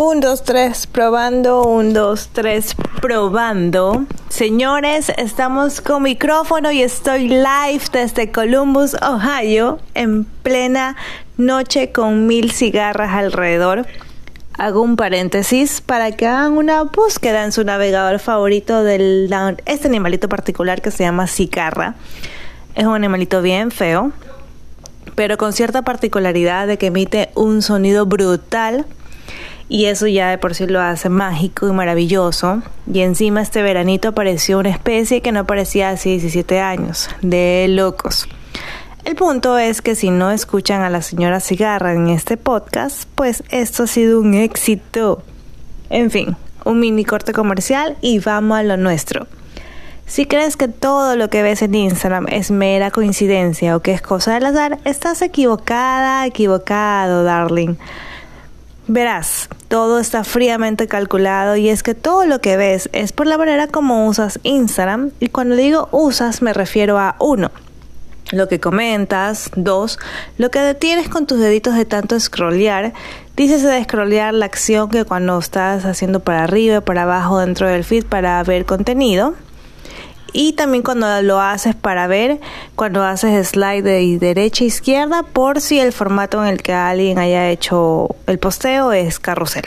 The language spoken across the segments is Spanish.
Un, dos, tres, probando. Un, dos, tres, probando. Señores, estamos con micrófono y estoy live desde Columbus, Ohio, en plena noche con mil cigarras alrededor. Hago un paréntesis para que hagan una búsqueda en su navegador favorito de este animalito particular que se llama cigarra. Es un animalito bien feo, pero con cierta particularidad de que emite un sonido brutal y eso ya de por sí lo hace mágico y maravilloso. Y encima este veranito apareció una especie que no aparecía hace 17 años, de locos. El punto es que si no escuchan a la señora Cigarra en este podcast, pues esto ha sido un éxito. En fin, un mini corte comercial y vamos a lo nuestro. Si crees que todo lo que ves en Instagram es mera coincidencia o que es cosa del azar, estás equivocada, equivocado, darling. Verás, todo está fríamente calculado y es que todo lo que ves es por la manera como usas Instagram y cuando digo usas me refiero a uno, lo que comentas, dos, lo que detienes con tus deditos de tanto scrollear, dices de scrollear la acción que cuando estás haciendo para arriba, para abajo dentro del feed para ver contenido, y también cuando lo haces para ver, cuando haces slide de derecha a izquierda, por si el formato en el que alguien haya hecho el posteo es carrusel.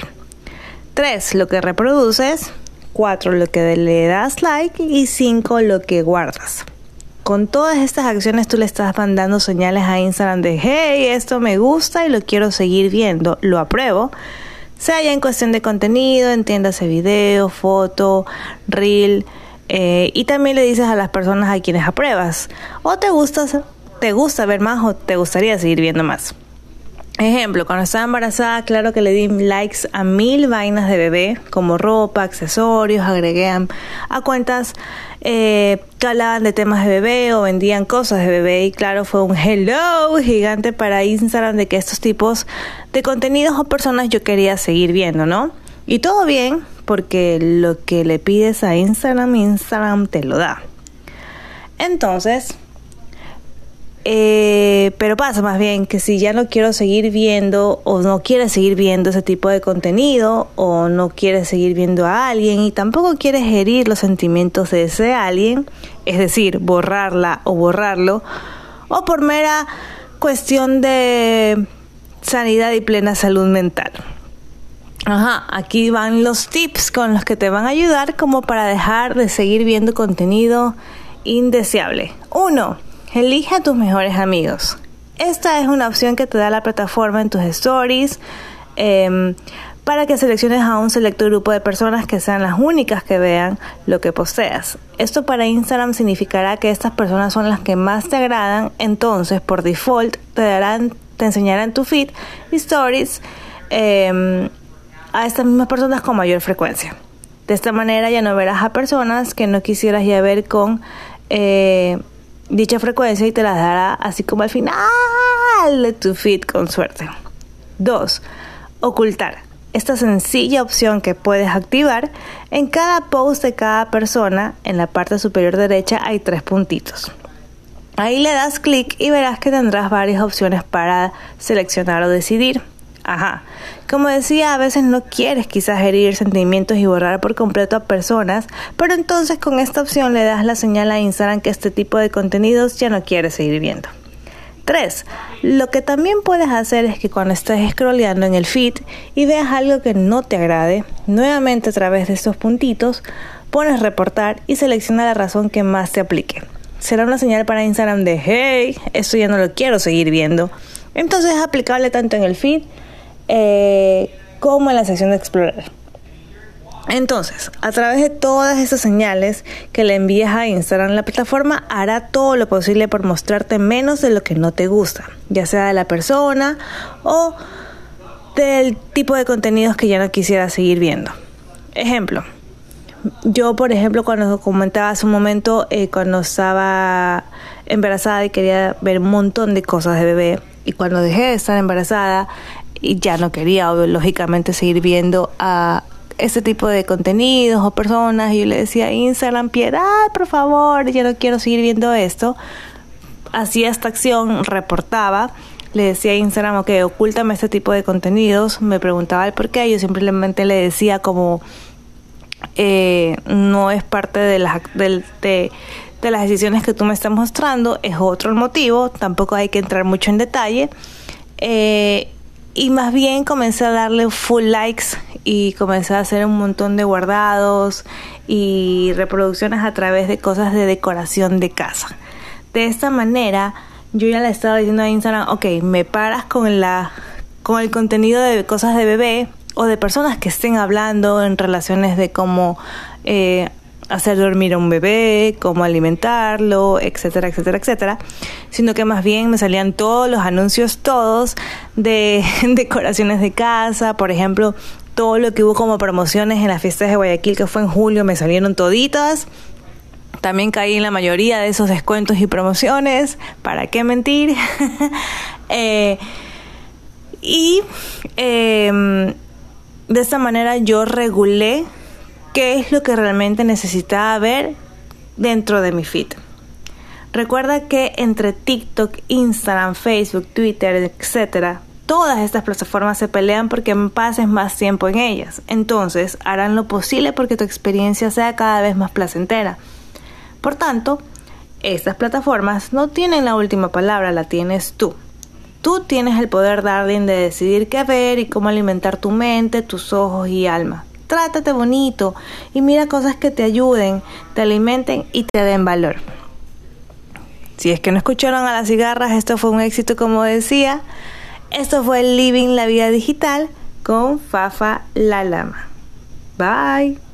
3. Lo que reproduces. 4. Lo que le das like. Y 5. Lo que guardas. Con todas estas acciones tú le estás mandando señales a Instagram de hey, esto me gusta y lo quiero seguir viendo, lo apruebo. Sea ya en cuestión de contenido, entiéndase video, foto, reel, eh, y también le dices a las personas a quienes apruebas, o te gusta, te gusta ver más o te gustaría seguir viendo más. Ejemplo, cuando estaba embarazada, claro que le di likes a mil vainas de bebé, como ropa, accesorios, agregué a, cuentas eh, que hablaban de temas de bebé o vendían cosas de bebé y claro, fue un hello gigante para Instagram de que estos tipos de contenidos o personas yo quería seguir viendo, ¿no? Y todo bien, porque lo que le pides a Instagram, Instagram te lo da. Entonces, eh, pero pasa más bien que si ya no quiero seguir viendo o no quieres seguir viendo ese tipo de contenido o no quieres seguir viendo a alguien y tampoco quieres herir los sentimientos de ese alguien, es decir, borrarla o borrarlo, o por mera cuestión de sanidad y plena salud mental. Ajá, aquí van los tips con los que te van a ayudar como para dejar de seguir viendo contenido indeseable. 1. Elige a tus mejores amigos. Esta es una opción que te da la plataforma en tus stories em, para que selecciones a un selecto grupo de personas que sean las únicas que vean lo que posteas. Esto para Instagram significará que estas personas son las que más te agradan, entonces por default te darán, te enseñarán tu feed, stories, eh, a estas mismas personas con mayor frecuencia. De esta manera ya no verás a personas que no quisieras ya ver con eh, dicha frecuencia y te las dará así como al final de tu feed con suerte. 2. Ocultar. Esta sencilla opción que puedes activar, en cada post de cada persona, en la parte superior derecha hay tres puntitos. Ahí le das clic y verás que tendrás varias opciones para seleccionar o decidir. Ajá. Como decía, a veces no quieres quizás herir sentimientos y borrar por completo a personas, pero entonces con esta opción le das la señal a Instagram que este tipo de contenidos ya no quieres seguir viendo. 3. Lo que también puedes hacer es que cuando estés scrolleando en el feed y veas algo que no te agrade, nuevamente a través de estos puntitos, pones reportar y selecciona la razón que más te aplique. Será una señal para Instagram de hey, esto ya no lo quiero seguir viendo. Entonces es aplicable tanto en el feed eh, como en la sección de explorar. Entonces, a través de todas estas señales que le envías a Instagram, la plataforma hará todo lo posible por mostrarte menos de lo que no te gusta, ya sea de la persona o del tipo de contenidos que ya no quisiera seguir viendo. Ejemplo, yo por ejemplo cuando comentaba hace un momento, eh, cuando estaba embarazada y quería ver un montón de cosas de bebé, y cuando dejé de estar embarazada, y ya no quería, lógicamente, seguir viendo a este tipo de contenidos o personas. Y yo le decía, Instagram, piedad, por favor, ya no quiero seguir viendo esto. Hacía esta acción, reportaba, le decía a Instagram, ok, ocúltame este tipo de contenidos, me preguntaba el por qué, yo simplemente le decía como eh, no es parte de las, de, las decisiones que tú me estás mostrando, es otro el motivo, tampoco hay que entrar mucho en detalle. Eh, y más bien comencé a darle full likes y comencé a hacer un montón de guardados y reproducciones a través de cosas de decoración de casa. De esta manera, yo ya le estaba diciendo a Instagram, ok, me paras con la con el contenido de cosas de bebé o de personas que estén hablando en relaciones de cómo eh, hacer dormir a un bebé, cómo alimentarlo, etcétera, etcétera, etcétera, sino que más bien me salían todos los anuncios, todos de decoraciones de casa, por ejemplo, todo lo que hubo como promociones en las fiestas de Guayaquil que fue en julio, me salieron toditas. También caí en la mayoría de esos descuentos y promociones, ¿para qué mentir? Eh, y em, de esta manera yo regulé qué es lo que realmente necesitaba ver dentro de mi feed. Recuerda que entre TikTok, Instagram, Facebook, Twitter, etcétera, todas estas plataformas se pelean porque pases más tiempo en ellas. Entonces, harán lo posible porque tu experiencia sea cada vez más placentera. Por tanto, estas plataformas no tienen la última palabra, la tienes tú. Tú tienes el poder, Darling, de decidir qué ver y cómo alimentar tu mente, tus ojos y alma trátate bonito y mira cosas que te ayuden, te alimenten y te den valor. Si es que no escucharon a las cigarras, esto fue un éxito como decía. Esto fue Living la Vida Digital con Fafa La Lama. Bye.